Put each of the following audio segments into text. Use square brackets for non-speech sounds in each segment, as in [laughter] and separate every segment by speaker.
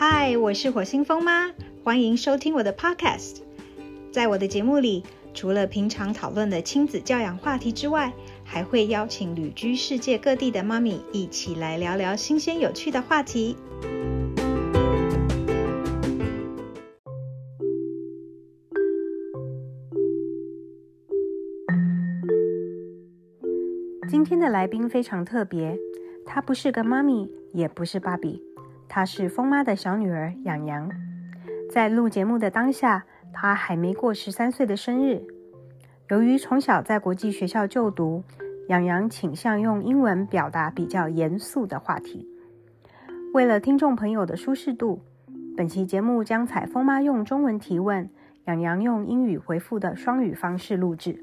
Speaker 1: 嗨，我是火星风妈，欢迎收听我的 Podcast。在我的节目里，除了平常讨论的亲子教养话题之外，还会邀请旅居世界各地的妈咪一起来聊聊新鲜有趣的话题。今天的来宾非常特别，她不是个妈咪，也不是芭比，她是风妈的小女儿养羊。在录节目的当下，她还没过十三岁的生日。由于从小在国际学校就读，养羊倾向用英文表达比较严肃的话题。为了听众朋友的舒适度，本期节目将采风妈用中文提问，养羊用英语回复的双语方式录制。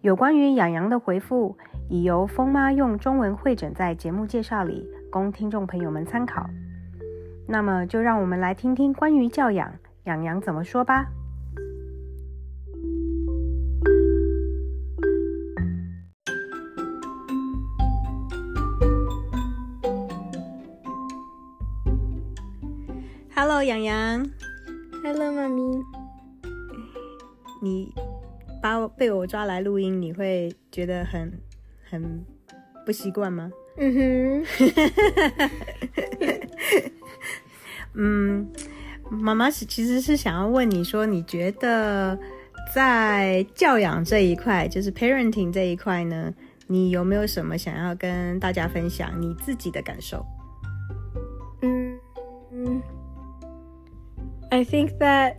Speaker 1: 有关于养羊的回复，已由风妈用中文汇整在节目介绍里，供听众朋友们参考。那么，就让我们来听听关于教养，养羊怎么说吧。Hello，养羊。
Speaker 2: Hello，妈咪。
Speaker 1: 你把我被我抓来录音，你会觉得很很不习惯吗？
Speaker 2: 嗯[laughs]
Speaker 1: 嗯，妈妈是其实是想要问你说，你觉得在教养这一块，就是 parenting 这一块呢，你有没有什么想要跟大家分享你自己的感受？
Speaker 2: 哼，嗯，I think that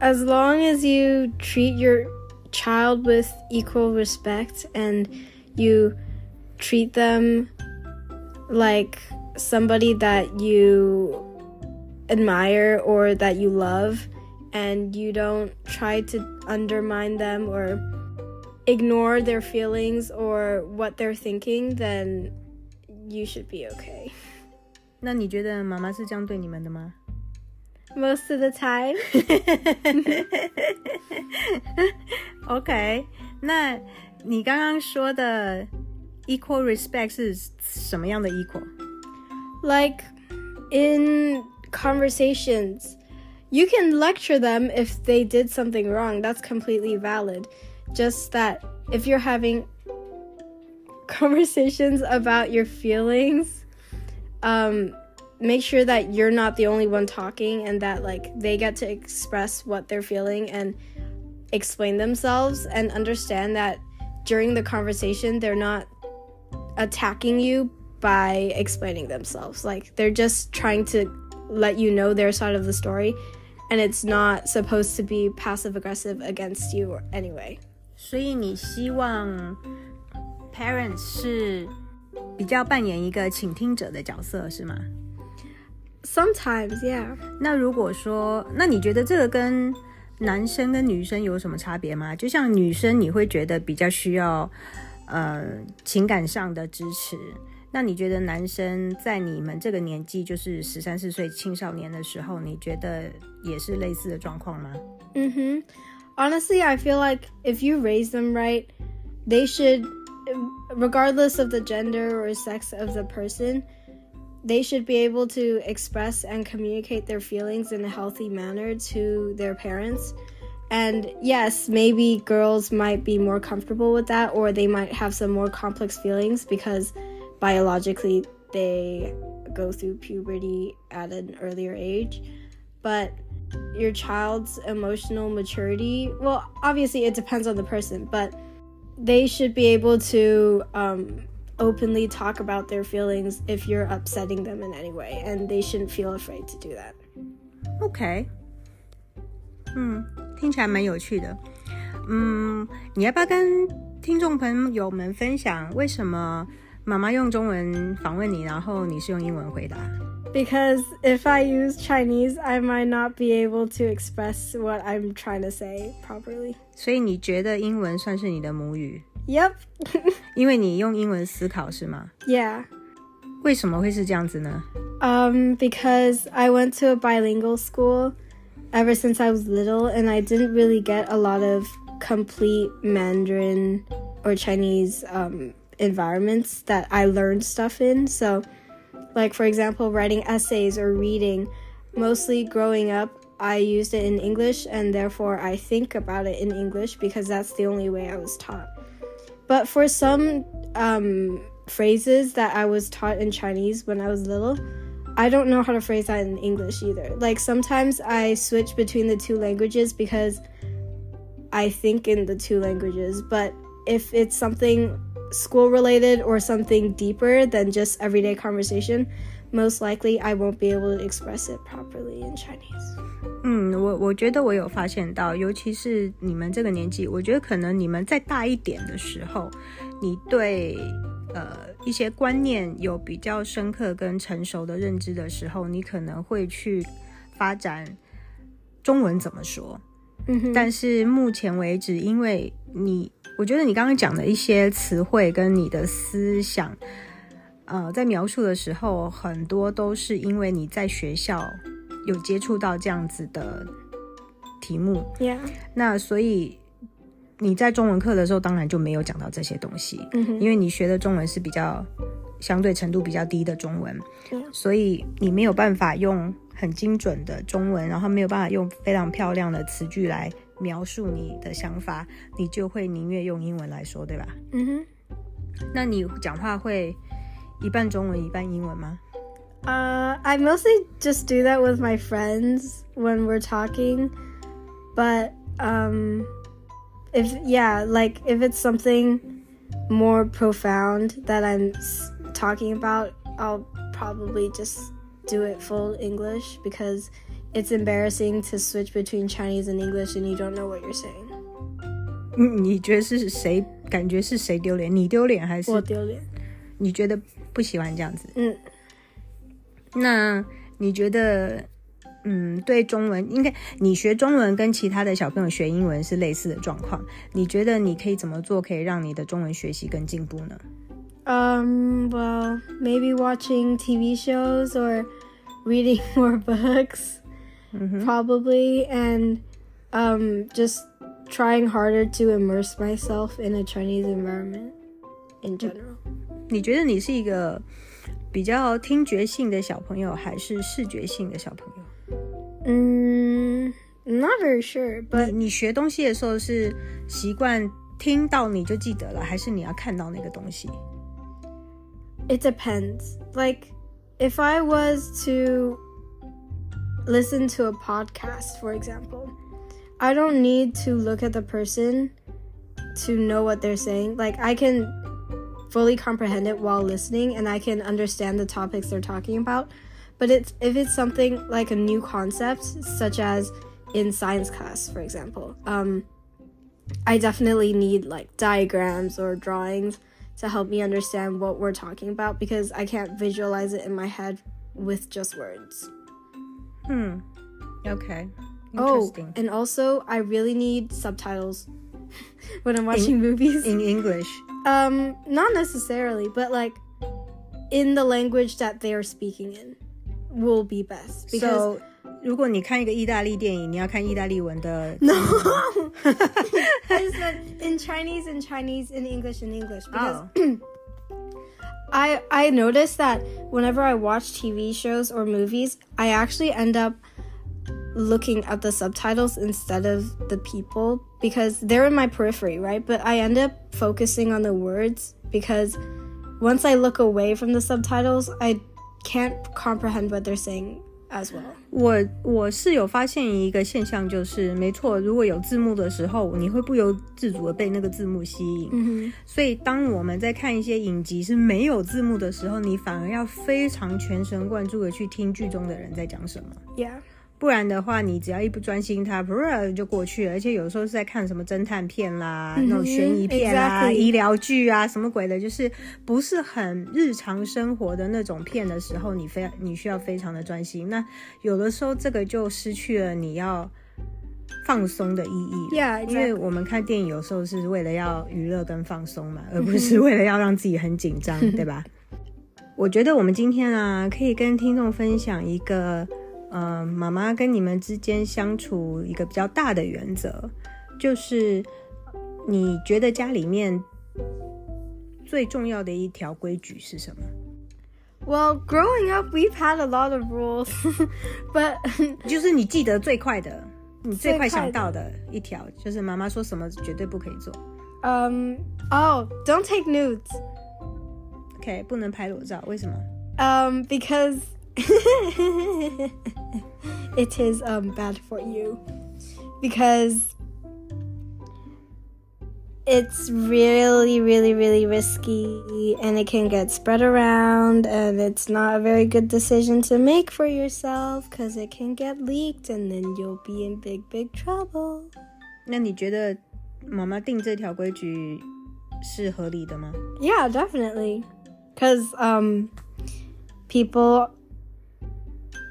Speaker 2: as long as you treat your child with equal respect and you treat them like somebody that you admire or that you love and you don't try to undermine them or ignore their feelings or what they're thinking then you should be okay [laughs]
Speaker 1: 那你觉得妈妈是这样对你们的吗？
Speaker 2: most of the time [laughs]
Speaker 1: OK，[laughs] 那你刚刚说的 equal respect 是什么样的 equal？
Speaker 2: like in conversations you can lecture them if they did something wrong that's completely valid just that if you're having [laughs] conversations about your feelings um make sure that you're not the only one talking and that like they get to express what they're feeling and explain themselves and understand that during the conversation they're not attacking you by explaining themselves. Like they're just trying to let you know their side of the story and it's not supposed to be passive aggressive against you or anyway.
Speaker 1: 所以你希望 parents 是比较扮演一个倾听者的角色，是吗？
Speaker 2: Sometimes, yeah.
Speaker 1: 那如果说，那你觉得这个跟男生跟女生有什么差别吗？就像女生，你会觉得比较需要 呃情感上的支持，那你觉得男生在你们这个年纪，就是十三四岁青少年的时候，你觉得也是类似的状况吗
Speaker 2: ？Mhm. Honestly, I feel like if you raise them right, they should regardless of the gender or sex of the person, they should be able to express and communicate their feelings in a healthy manner to their parents. And yes, maybe girls might be more comfortable with that, or they might have some more complex feelings because biologically they go through puberty at an earlier age. But your child's emotional maturity, well, obviously it depends on the person, but they should be able to um, openly talk about their feelings if you're upsetting them in any way, and they shouldn't feel afraid to do that.
Speaker 1: OK，嗯，听起来蛮有趣的。嗯，你要不要跟听众朋友们分享为什么妈妈用中文访问你，然后你是用英文回答？
Speaker 2: Because if I use Chinese, I might not be able to express what I'm trying to say properly.
Speaker 1: 所以你觉得英文算是你的母语？
Speaker 2: Yep. [laughs]
Speaker 1: 因为你用英文思考是吗？
Speaker 2: yeah.
Speaker 1: 为什么会是这样子呢？
Speaker 2: Um, because I went to a bilingual school ever since I was little, and I didn't really get a lot of complete Mandarin or Chinese um, environments that I learned stuff in. So, Like, for example, writing essays or reading. Mostly growing up, I used it in English, and therefore I think about it in English because that's the only way I was taught. But for some um, phrases that I was taught in Chinese when I was little, I don't know how to phrase that in English either. Like sometimes I switch between the two languages because I think in the two languages, but if it's something school related or something deeper than just everyday conversation, most likely I won't be able to express it properly in Chinese.
Speaker 1: 嗯，我我觉得我有发现到，尤其是你们这个年纪，我觉得可能你们再大一点的时候，你对呃 一些观念有比较深刻跟成熟的认知的时候，你可能会去发展中文怎么说。
Speaker 2: 嗯哼
Speaker 1: 但是目前为止，因为你，我觉得你刚刚讲的一些词汇跟你的思想，呃，在描述的时候，很多都是因为你在学校有接触到这样子的题目
Speaker 2: ，Yeah.
Speaker 1: 那所以你在中文课的时候，当然就没有讲到这些东西，
Speaker 2: 嗯哼
Speaker 1: 因为你学的中文是比较相对程度比较低的中文，
Speaker 2: 嗯
Speaker 1: 所以你没有办法用很精准的中文，然后没有办法用非常漂亮的词句来描述你的想法，你就会宁愿用英文来说，对吧
Speaker 2: ？Mhm.
Speaker 1: 那你讲话会一半中文一半英文吗
Speaker 2: ？Uh, I mostly just do that with my friends when we're talking. But um if yeah, like if it's something more profound that I'm s- talking about, I'll probably just do it full English because it's embarrassing to switch between Chinese and English and you don't know what you're saying.
Speaker 1: 嗯，你觉得是谁？感觉是谁丢脸？你丢脸还是
Speaker 2: 我丢脸。
Speaker 1: 你觉得不喜欢这样子？
Speaker 2: 嗯。
Speaker 1: 那你觉得， 嗯，对中文，应该你学中文跟其他的小朋友学英文是类似的状况。你觉得你可以怎么做，可以让你的中文学习更进步呢
Speaker 2: ？Um, well, maybe watching TV shows or reading more books, probably, and um, just trying harder to immerse myself in a Chinese environment in general.
Speaker 1: 你觉得你是一个比较听觉性的小朋友，还是视觉性的小朋友？
Speaker 2: Mm, I'm not very sure,
Speaker 1: 你
Speaker 2: but
Speaker 1: 你学东西的时候是习惯听到你就记得了，还是你要看到那个东西？
Speaker 2: it depends. Like, if I was to listen to a podcast, for example, I don't need to look at the person to know what they're saying. Like, I can fully comprehend it while listening and I can understand the topics they're talking about. But it's if it's something like a new concept, such as in science class, for example, um, I definitely need like diagrams or drawings to help me understand what we're talking about because I can't visualize it in my head with just words.
Speaker 1: 嗯，OK。
Speaker 2: Oh,
Speaker 1: Interesting.
Speaker 2: and also I really need subtitles [laughs] when I'm watching movies.
Speaker 1: In English.
Speaker 2: Um, not necessarily, but like in the language that they are speaking in will be best because
Speaker 1: So, 如果你看一个意大利电影，你要看意大利文的。
Speaker 2: no, [laughs] I said in Chinese, in Chinese, in English, in English because
Speaker 1: Oh. [clears throat]
Speaker 2: I I noticed that whenever I watch TV shows or movies, I actually end up looking at the subtitles instead of the people because they're in my periphery, right? But I end up focusing on the words because once I look away from the subtitles, I can't comprehend what they're saying as well.
Speaker 1: 我我是有发现一个现象，就是没错，如果有字幕的时候，你会不由自主的被那个字幕吸引。
Speaker 2: Mm-hmm.
Speaker 1: 所以，当我们在看一些影集是没有字幕的时候，你反而要非常全神贯注的去听剧中的人在讲什么。
Speaker 2: Yeah.
Speaker 1: 不然的话，你只要一不专心，它噗就过去了。而且有时候是在看什么侦探片啦、
Speaker 2: 嗯
Speaker 1: 那种悬疑片啦、
Speaker 2: exactly
Speaker 1: 医疗剧啊，什么鬼的，就是不是很日常生活的那种片的时候，你非你需要非常的专心。那有的时候这个就失去了你要放松的意义。
Speaker 2: Yeah,
Speaker 1: 因为.我们看电影有时候是为了要娱乐跟放松嘛，而不是为了要让自己很紧张，[laughs] 对吧？我觉得我们今天啊，可以跟听众分享一个，呃，妈妈跟你们之间相处一个比较大的原则，就是你觉得家里面最重要的一条规矩是什么
Speaker 2: ？Well, growing up, we've had a lot of rules, [laughs] but [laughs]
Speaker 1: 就是你记得最快的，你最快想到的一条，就是妈妈说什么绝对不可以做。
Speaker 2: um oh, don't take nudes.
Speaker 1: OK，不能拍裸照，为什么
Speaker 2: ？Um because [laughs] it is um bad for you. Because it's really, really, really risky and it can get spread around and it's not a very good decision to make for yourself because it can get leaked and then you'll be in big, big trouble.
Speaker 1: 那你觉得妈妈定这条规矩是合理的吗？
Speaker 2: Yeah, definitely. Because um, people,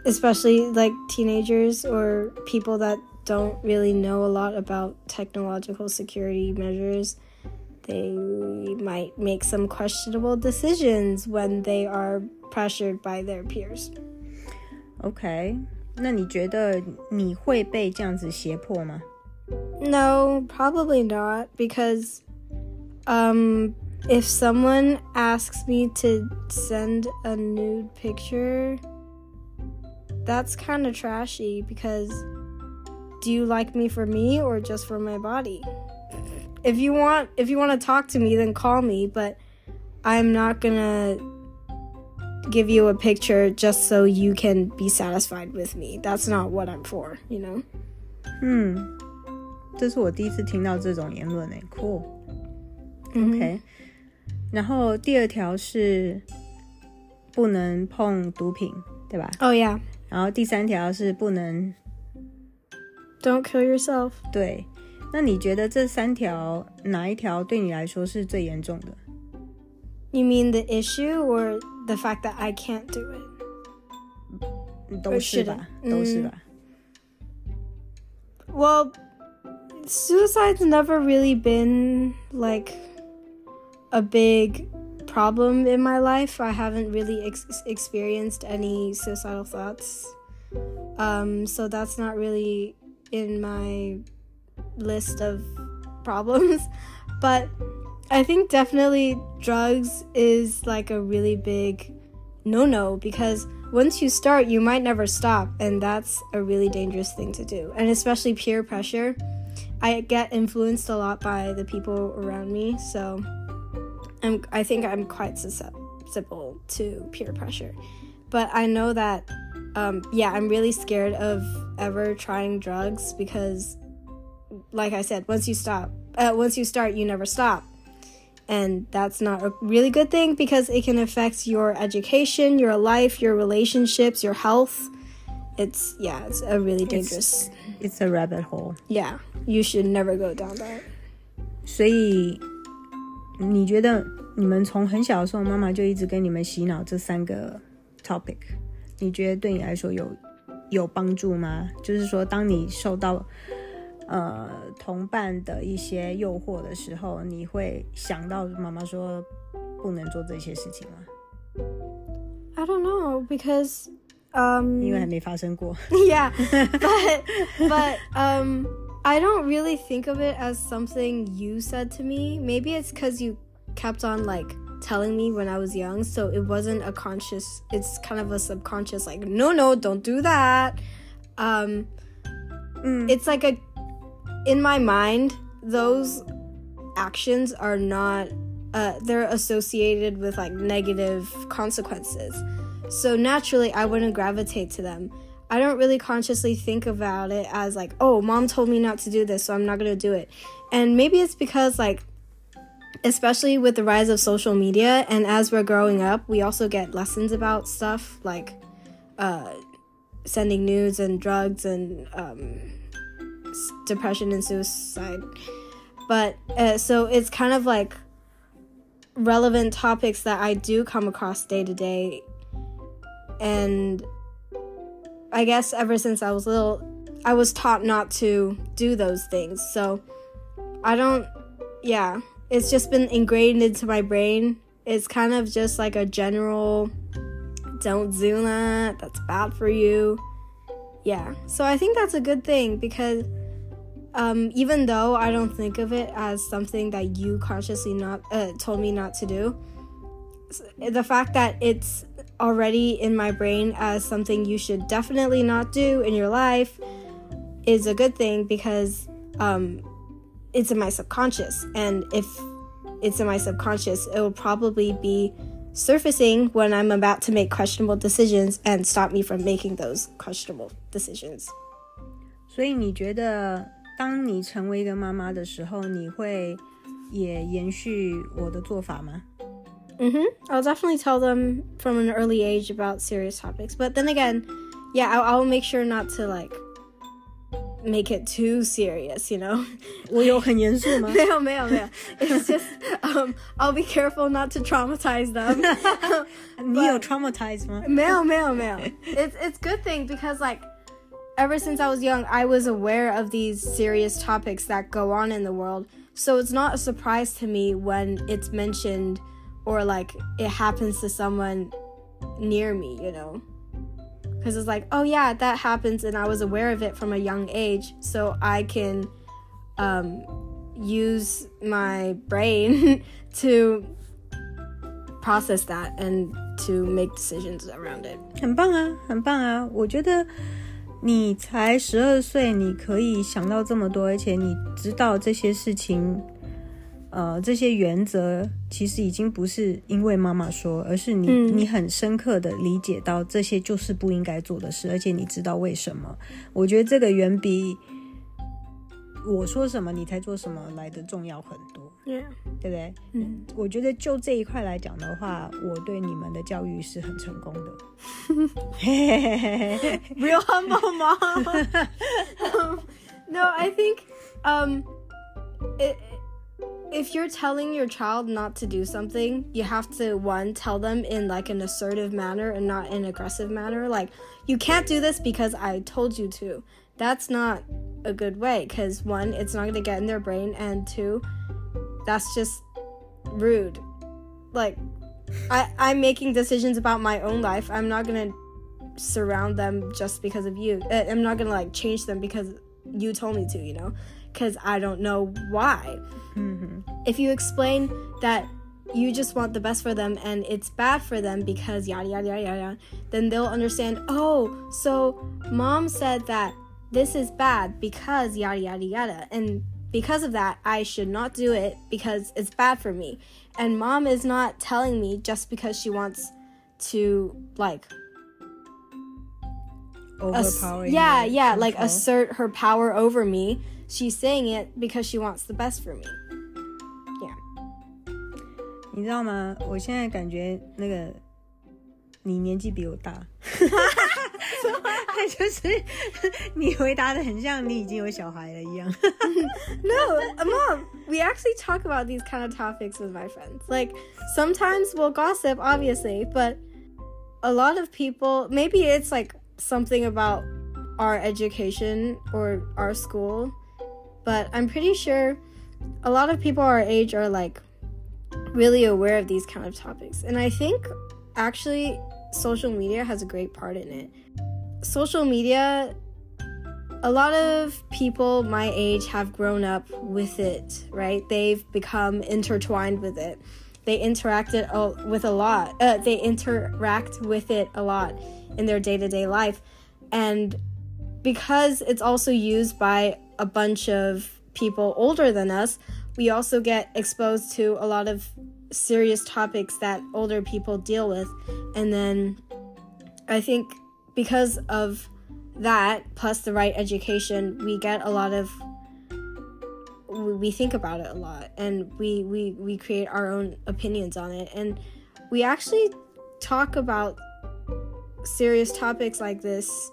Speaker 2: especially like teenagers or people that don't really know a lot about technological security measures, they might make some questionable decisions when they are pressured by their peers.
Speaker 1: OK，那你觉得你会被这样子胁迫吗？
Speaker 2: No, probably not because um if someone asks me to send a nude picture that's kind of trashy because do you like me for me or just for my body? If you want if you want to talk to me then call me, but I'm not going to give you a picture just so you can be satisfied with me. That's not what I'm for, you know.
Speaker 1: 嗯，这是我第一次听到这种言论诶，cool。
Speaker 2: Mhm.
Speaker 1: OK，然后第二条是不能碰毒品，对吧？
Speaker 2: Oh yeah.
Speaker 1: 然后第三条是不能
Speaker 2: Don't kill yourself.
Speaker 1: 对。那你觉得这三条哪一条对你来说是最严重的？
Speaker 2: You mean the issue or the fact that I can't do it?
Speaker 1: 都是吧，
Speaker 2: shouldn't
Speaker 1: 都是吧。
Speaker 2: Well, suicide's never really been like a big problem in my life. I haven't really ex- experienced any suicidal thoughts. Um, so that's not really in my list of problems. [laughs] But I think definitely drugs is like a really big no no because once you start, you might never stop, and that's a really dangerous thing to do. And especially peer pressure. I get influenced a lot by the people around me, so I'm, I think I'm quite susceptible to peer pressure. But I know that, um, yeah, I'm really scared of ever trying drugs because, like I said, once you stop, uh, once you start, you never stop and that's not a really good thing because it can affect your education, your life, your relationships, your health. It's yeah, it's a really dangerous.
Speaker 1: It's a rabbit hole。
Speaker 2: yeah, you should never go down that.
Speaker 1: 所以你觉得你们从很小的时候，妈妈就一直跟你们洗脑这三个 topic，你觉得对你来说有有帮助吗？就是说，当你受到呃同伴的一些诱惑的时候，你会想到妈妈说不能做这些事情吗
Speaker 2: ？I don't know because um [laughs]
Speaker 1: 因为还没发生过。[laughs]
Speaker 2: yeah, but but um I don't really think of it as something you said to me. Maybe it's cuz you kept on like telling me when I was young, so it wasn't a conscious it's kind of a subconscious like no no, don't do that. Um
Speaker 1: Mm.
Speaker 2: it's like a in my mind those actions are not uh, they're associated with like negative consequences so naturally i wouldn't gravitate to them i don't really consciously think about it as like oh mom told me not to do this so i'm not going to do it and maybe it's because like especially with the rise of social media and as we're growing up we also get lessons about stuff like uh, sending nudes and drugs and um, depression and suicide. But uh, so it's kind of like relevant topics that I do come across day to day. And I guess ever since I was little, I was taught not to do those things. So I don't, yeah, it's just been ingrained into my brain. It's kind of just like a general don't do that, that's bad for you. Yeah, so I think that's a good thing because um, even though I don't think of it as something that you consciously not uh, told me not to do, the fact that it's already in my brain as something you should definitely not do in your life is a good thing because um, it's in my subconscious. And if it's in my subconscious, it will probably be surfacing when I'm about to make questionable decisions and stop me from making those questionable decisions.
Speaker 1: 所以你觉得，当你成为一个妈妈的时候，你会也延续我的做法吗
Speaker 2: ？Mm-hmm. I'll definitely tell them from an early age about serious topics. But then again, yeah, I'll, I'll make sure not to like make it too serious, you know. [laughs]
Speaker 1: 我有很严肃吗？
Speaker 2: 没有没有没有 It's [laughs] just um, I'll be careful not to traumatize them. [laughs]
Speaker 1: 你有 traumatize 吗？
Speaker 2: 没有没有没有 It's it's good thing because like ever since I was young, I was aware of these serious topics that go on in the world. So it's not a surprise to me when it's mentioned or like it happens to someone near me, you know. Because it's like, oh yeah, that happens, and I was aware of it from a young age, so I can um, use my brain [laughs] to process that and to make decisions around it.
Speaker 1: 很棒啊，很棒啊！我觉得你才十二岁，你可以想到这么多，而且你知道这些事情 呃，这些原则其实已经不是因为妈妈说，而是你、
Speaker 2: 嗯、
Speaker 1: 你很深刻的理解到这些就是不应该做的事，而且你知道为什么。我觉得这个远比我说什么你才做什么来的重要很多.对不对？
Speaker 2: 嗯，
Speaker 1: 我觉得就这一块来讲的话，我对你们的教育是很成功的。
Speaker 2: Real humble mom. um, no, I think um, it, if you're telling your child not to do something, you have to one tell them in like an assertive manner and not an aggressive manner. Like you can't do this because I told you to. That's not a good way because one, it's not going to get in their brain, and two, that's just rude. Like I, I'm making decisions about my own life. I'm not gonna surround them just because of you. Uh, I'm not gonna like change them because you told me to, you know, because I don't know why. Mm-hmm. If you explain that you just want the best for them and it's bad for them because yada yada yada yada, then they'll understand. Oh, so mom said that this is bad because yada yada yada, and because of that, I should not do it because it's bad for me. And mom is not telling me just because she wants to like ass-
Speaker 1: Overpowering
Speaker 2: yeah, yeah, like assert her power over me. She's saying it because she wants the best for me. Yeah.
Speaker 1: 你知道吗？我现在感觉那个你年纪比我大，就是你回答的很像你已经有小孩了一样。
Speaker 2: No, [laughs] uh, [laughs] mom, we actually talk about these kind of topics with my friends. Like sometimes we'll gossip, obviously, but a lot of people, maybe it's like something about our education or our school, but I'm pretty sure a lot of people our age are like really aware of these kind of topics. And I think actually social media has a great part in it. Social media a lot of people my age have grown up with it, right? They've become intertwined with it. They interacted with a lot. Uh, they interact with it a lot in their day to day life. And because it's also used by a bunch of people older than us, we also get exposed to a lot of serious topics that older people deal with. And then I think because of that plus the right education we get a lot of we think about it a lot and we we we create our own opinions on it and we actually talk about serious topics like this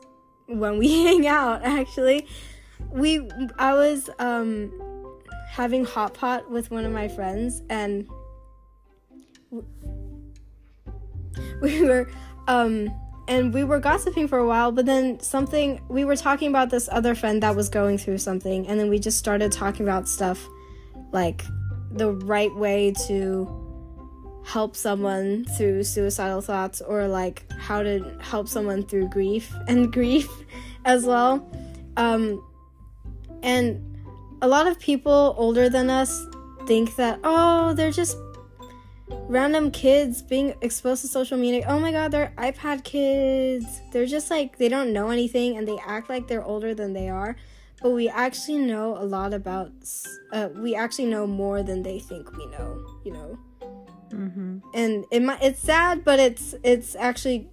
Speaker 2: when we [laughs] hang out actually we i was um having hot pot with one of my friends and [laughs] we were um and we were gossiping for a while but then something we were talking about this other friend that was going through something and then we just started talking about stuff like the right way to help someone through suicidal thoughts or like how to help someone through grief and [laughs] grief as well. Um and a lot of people older than us think that oh they're just random kids being exposed to social media. Oh my god, they're iPad kids. They're just like they don't know anything and they act like they're older than they are. But we actually know a lot about. Uh, we actually know more than they think we know. You know.
Speaker 1: Mm-hmm.
Speaker 2: And it might it's sad, but it's it's actually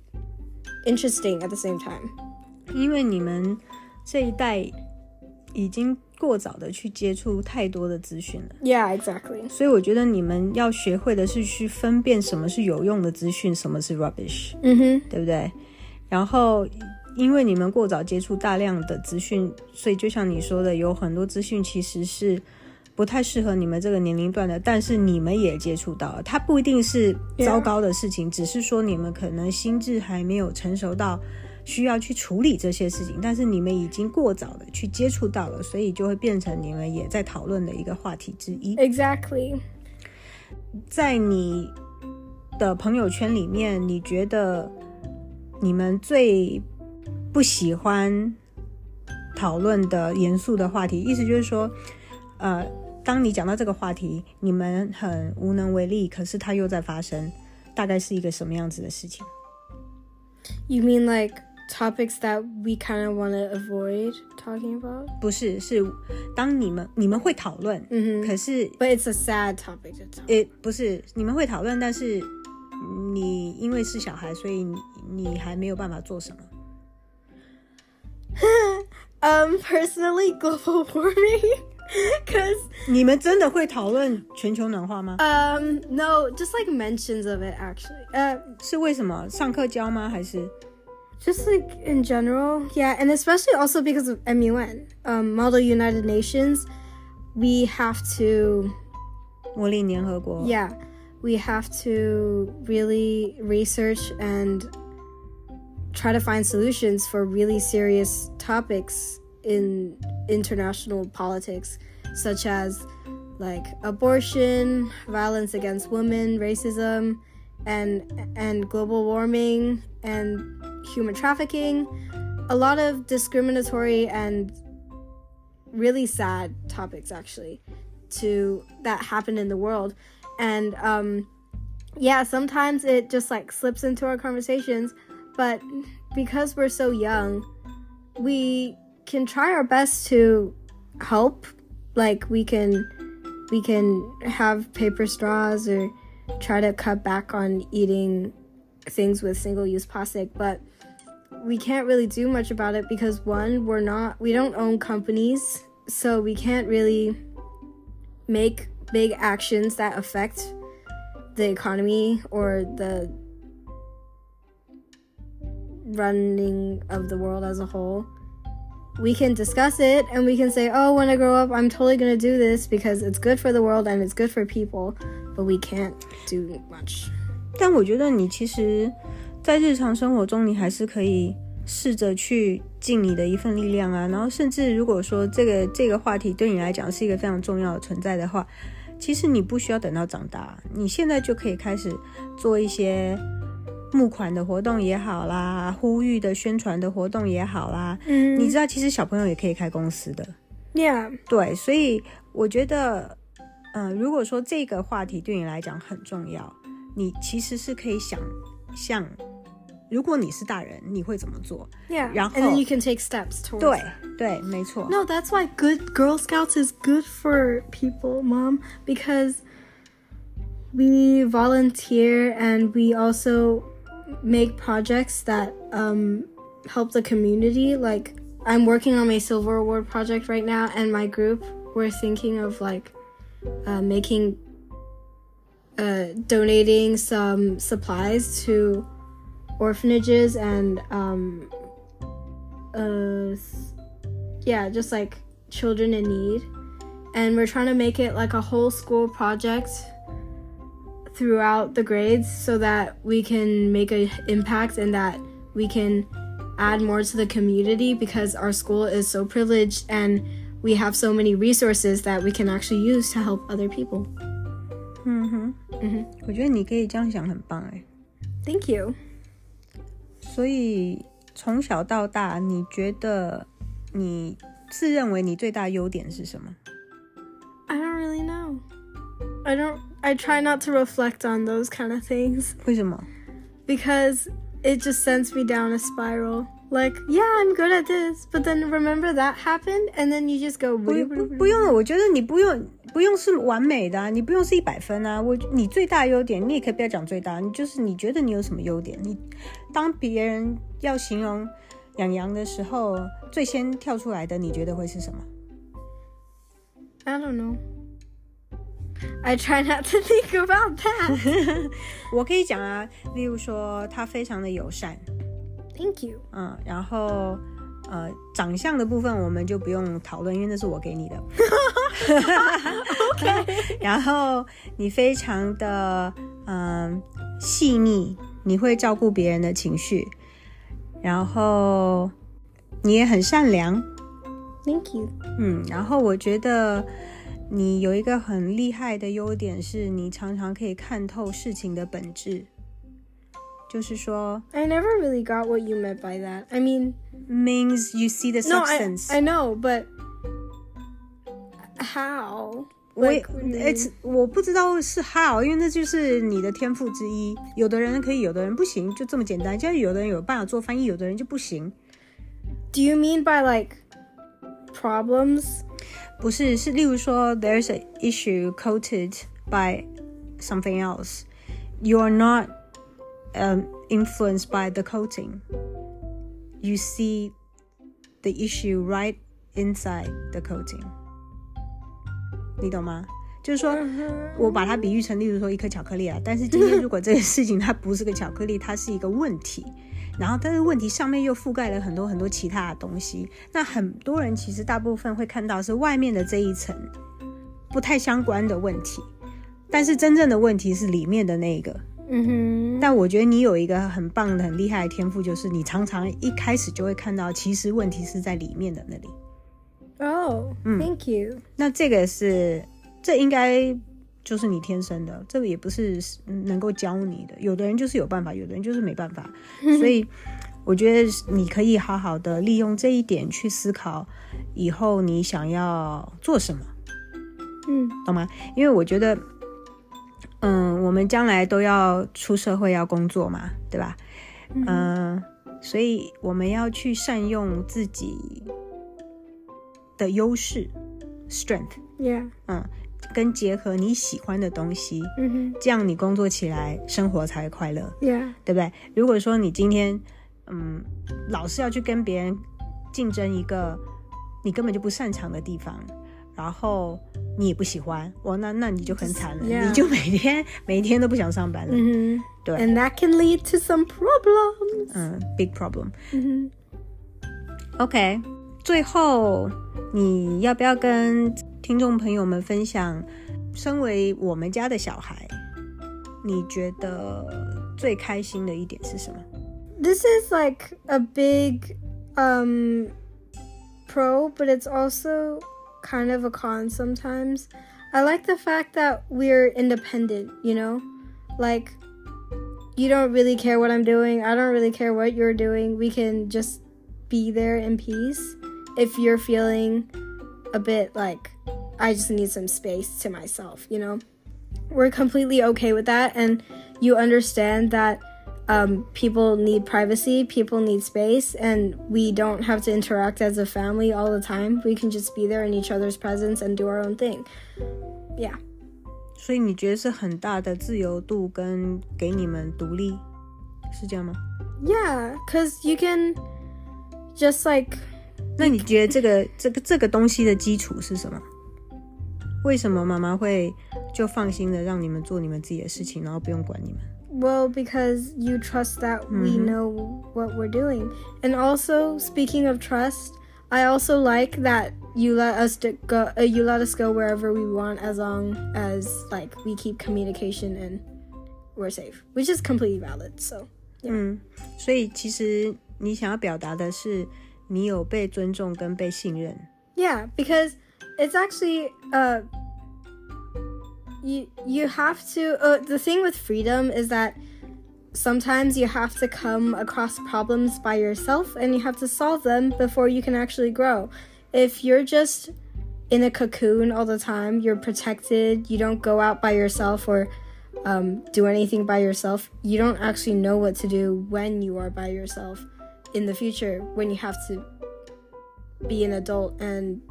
Speaker 2: interesting at the same time. [laughs]
Speaker 1: 因为你们这一代 已经过早的去接触太多的资讯了
Speaker 2: ，Yeah, exactly.
Speaker 1: 所以我觉得你们要学会的是去分辨什么是有用的资讯，什么是
Speaker 2: rubbish，Mhm.
Speaker 1: 对不对？然后，因为你们过早接触大量的资讯，所以就像你说的，有很多资讯其实是不太适合你们这个年龄段的，但是你们也接触到了，它不一定是糟糕的事情只是说你们可能心智还没有成熟到需要去处理这些事情，但是你们已经过早的去接触到了，所以就会变成你们也在讨论的一个话题之一。
Speaker 2: Exactly.
Speaker 1: 在你的朋友圈里面，你觉得你们最不喜欢讨论的严肃的话题，意思就是说，呃，当你讲到这个话题，你们很无能为力，可是它又在发生，大概是一个什么样子的事情？
Speaker 2: You mean like topics that we kind of want to avoid talking about?
Speaker 1: 不是，是当你们你们会讨论，
Speaker 2: Mhm.
Speaker 1: 可是
Speaker 2: But it's a sad topic to talk.
Speaker 1: 呃，不是，你们会讨论，但是你因为是小孩，所以你你还没有办法做什么。
Speaker 2: Um, personally, [laughs] global warming. [laughs] Cause
Speaker 1: 你们真的会讨论全球暖化吗？
Speaker 2: um, no, just like mentions of it actually. Uh,
Speaker 1: 是为什么？上课教吗？还是
Speaker 2: just like in general, yeah, and especially also because of MUN, um, Model United Nations, we have to
Speaker 1: 模拟联合国？
Speaker 2: Yeah, we have to really research and try to find solutions for really serious topics in international politics, such as like abortion, violence against women, racism, and and global warming and human trafficking. A lot of discriminatory and really sad topics actually to that happen in the world and um yeah sometimes it just like slips into our conversations but because we're so young we can try our best to help like we can we can have paper straws or try to cut back on eating things with single use plastic but we can't really do much about it because one we're not we don't own companies so we can't really make big actions that affect the economy or the running of the world as a whole. We can discuss it and we can say, oh, when I grow up, I'm totally going to do this because it's good for the world and it's good for people, but we can't do much.
Speaker 1: 但我觉得你其实，在日常生活中，你还是可以试着去尽你的一份力量啊。然后，甚至如果说这个这个话题对你来讲是一个非常重要的存在的话，其实你不需要等到长大，你现在就可以开始做一些募款的活动也好啦，呼吁的宣传的活动也好啦。嗯你知道，其实小朋友也可以开公司的。
Speaker 2: Yeah.
Speaker 1: 对，所以我觉得，呃，如果说这个话题对你来讲很重要，你其实是可以想象，如果你是大人，你会怎么做？
Speaker 2: Yeah.
Speaker 1: 然
Speaker 2: And then
Speaker 1: 后-
Speaker 2: you can take steps towards
Speaker 1: 对
Speaker 2: that.
Speaker 1: 对，没错。
Speaker 2: No, that's why good Girl Scouts is good for people, mom, because we volunteer and we also make projects that um, help the community. Like, I'm working on my Silver Award project right now, and my group, we're thinking of like uh, making, uh, donating some supplies to orphanages and um, uh, yeah, just like children in need. And we're trying to make it like a whole school project throughout the grades so that we can make an impact and that we can add more to the community because our school is so privileged and we have so many resources that we can actually use to help other people.
Speaker 1: 嗯哼，
Speaker 2: 嗯哼，
Speaker 1: 我觉得你可以这样想，很棒哎。
Speaker 2: Thank you.
Speaker 1: 所以从小到大，你觉得你自认为你最大优点是什么？
Speaker 2: I don't really know. I don't. I try not to reflect on those kind of things
Speaker 1: 为什么？
Speaker 2: because it just sends me down a spiral. Like, yeah, I'm good at this, but then remember that happened, and then you just go.
Speaker 1: 不不不用了，我觉得你不用 不用是完美的、啊，你不用是一百分啊。我你最大优点，你也可以不要讲最大，你就是你觉得你有什么优点？你当别人要形容养羊的时候，最先跳出来的，你觉得会是什么
Speaker 2: ？I don't know. I try not to think about that. [laughs]
Speaker 1: 我可以讲啊，例如说他非常的友善
Speaker 2: ，Thank you.
Speaker 1: 嗯，然后呃，长相的部分我们就不用讨论，因为那是我给你的。[laughs] [laughs] 然后你非常的嗯细腻，你会照顾别人的情绪，然后你也很善良
Speaker 2: ，Thank you.
Speaker 1: 嗯，然后我觉得你有一个很厉害的优点，是你常常可以看透事情的本质，就是说
Speaker 2: I never really got what you meant by that. I mean,
Speaker 1: means you see the
Speaker 2: no, I,
Speaker 1: substance。
Speaker 2: I know, but how?
Speaker 1: 我也
Speaker 2: Like, what do you
Speaker 1: it's 我不知道是 how，因为那就是你的天赋之一。有的人可以，有的人不行，就这么简单。就像有的人有办法做翻译，有的人就不行。
Speaker 2: Do you mean by like problems?
Speaker 1: 不是，是例如说，there's a issue quoted by something else. You are not um, influenced by the coating. You see the issue right inside the coating，你懂吗？就是说，我把它比喻成，例如说一颗巧克力啊。但是今天如果这个事情它不是个巧克力，它是一个问题，然后但是问题上面又覆盖了很多很多其他的东西。那很多人其实大部分会看到是外面的这一层不太相关的问题，但是真正的问题是里面的那个。
Speaker 2: Mm-hmm.
Speaker 1: 但我觉得你有一个很棒的、很厉害的天赋，就是你常常一开始就会看到，其实问题是在里面的那里。
Speaker 2: Oh, thank you.
Speaker 1: 那这个是，这应该就是你天生的，这个也不是能够教你的。有的人就是有办法，有的人就是没办法。[laughs] 所以我觉得你可以好好的利用这一点去思考，以后你想要做什么
Speaker 2: ，Mm.
Speaker 1: 懂吗？因为我觉得，嗯，我们将来都要出社会要工作嘛，对吧？嗯，所以我们要去善用自己的优势 （strength）。
Speaker 2: Yeah.
Speaker 1: 嗯，跟结合你喜欢的东西
Speaker 2: ，Mm-hmm.
Speaker 1: 这样你工作起来生活才会快乐
Speaker 2: ，Yeah.
Speaker 1: 对不对？如果说你今天，嗯，老是要去跟别人竞争一个你根本就不擅长的地方，然后你也不喜欢，哇，那那你就很惨了
Speaker 2: Yeah
Speaker 1: 你就每天每天都不想上班了
Speaker 2: Mm-hmm.
Speaker 1: 对
Speaker 2: And that can lead to some problems.
Speaker 1: 嗯，big problem。
Speaker 2: Mm-hmm.
Speaker 1: OK，最后你要不要跟听众朋友们分享，身为我们家的小孩，你觉得最开心的一点是什么
Speaker 2: ？This is like a big um pro, but it's also kind of a con sometimes. I like the fact that we're independent, you know? Like you don't really care what I'm doing. I don't really care what you're doing. We can just be there in peace. If you're feeling a bit like I just need some space to myself, you know? We're completely okay with that and you understand that um, people need privacy, people need space, and we don't have to interact as a family all the time. We can just be there in each other's presence and do our own thing. Yeah.
Speaker 1: 所以你觉得是很大的自由度跟给你们独立，是这样吗？
Speaker 2: Yeah, because you can just like
Speaker 1: 那你觉得这个这个这个东西的基础是什么？为什么妈妈会就放心的让你们做你们自己的事情，然后不用管你们？
Speaker 2: Well, because you trust that we know what we're doing. And also, speaking of trust, I also like that you let us to go uh, you let us go wherever we want as long as like we keep communication and we're safe, which is completely valid. So,
Speaker 1: 嗯，所以其实你想要表达的是，你有被尊重跟被信任。
Speaker 2: yeah, because it's actually uh you you have to uh, the thing with freedom is that sometimes you have to come across problems by yourself and you have to solve them before you can actually grow. If you're just in a cocoon all the time. You're protected. You don't go out by yourself or um, do anything by yourself. You don't actually know what to do when you are by yourself in the future when you have to be an adult and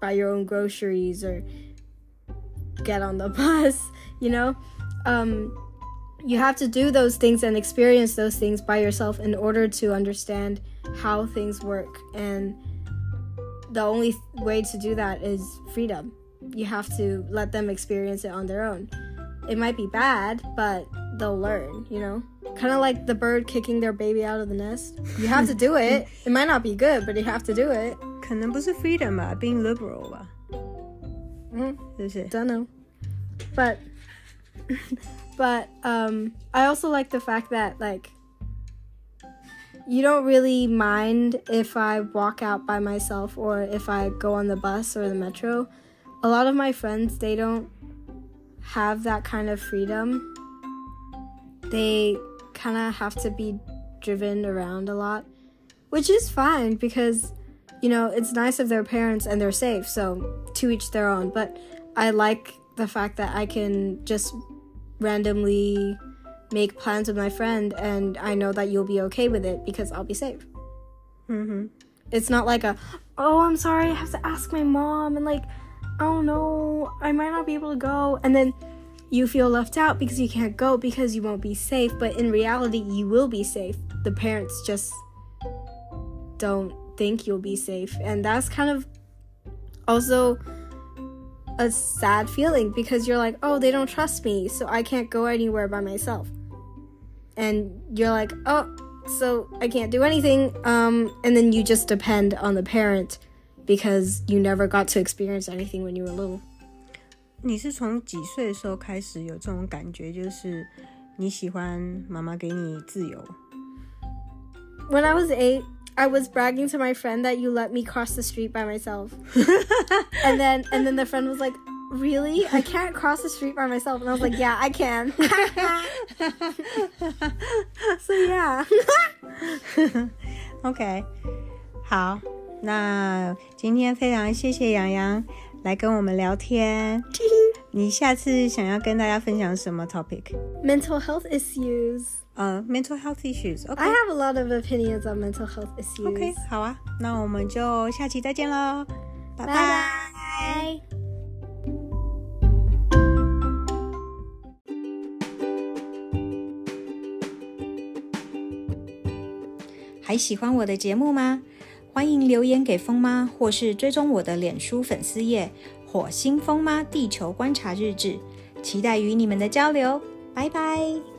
Speaker 2: buy your own groceries or get on the [laughs] bus, you know? Um, you have to do those things and experience those things by yourself in order to understand how things work. And the only way to do that is freedom. You have to let them experience it on their own. It might be bad, but they'll learn, you know? Kind of like the bird kicking their baby out of the nest. You have to do it. [laughs] It might not be good, but you have to do it.
Speaker 1: 可能不是 freedom 吧，being liberal 吧，
Speaker 2: mm, don't know. But [laughs] but um I also like the fact that like you don't really mind if I walk out by myself or if I go on the bus or the metro. A lot of my friends, they don't have that kind of freedom. They kind of have to be driven around a lot, which is fine because you know, it's nice of their parents and they're safe, so to each their own. But I like the fact that I can just randomly make plans with my friend and I know that you'll be okay with it because I'll be safe. Mm-hmm.
Speaker 1: 嗯哼
Speaker 2: ，It's not like a, oh, I'm sorry, I have to ask my mom, and like, oh no, I might not be able to go. And then you feel left out because you can't go because you won't be safe. But in reality, you will be safe. The parents just don't think you'll be safe. And that's kind of also a sad feeling because you're like, oh, they don't trust me, so I can't go anywhere by myself. And you're like, oh, so I can't do anything. Um, and then you just depend on the parent because you never got to experience anything when you were little.
Speaker 1: 你是从几岁的时候开始有这种感觉，就是你喜欢妈妈给你自由？
Speaker 2: When I was eight, I was bragging to my friend that you let me cross the street by myself. [laughs] and then and then the friend was like, "Really? I can't cross the street by myself." And I was like, "Yeah, I can." [laughs] so yeah. [laughs]
Speaker 1: Okay. 好，那今天非常谢谢洋洋来跟我们聊天。你下次想要跟大家分享什么 topic?
Speaker 2: Mental health issues。
Speaker 1: 呃、m e n t a l health issues。OK
Speaker 2: I have a lot of opinions on mental health issues.
Speaker 1: OK，好啊，那我们就下期再见喽，拜拜。还喜欢我的节目吗？欢迎留言给风妈，或是追踪我的脸书粉丝页“火星风妈地球观察日志”，期待与你们的交流。拜拜。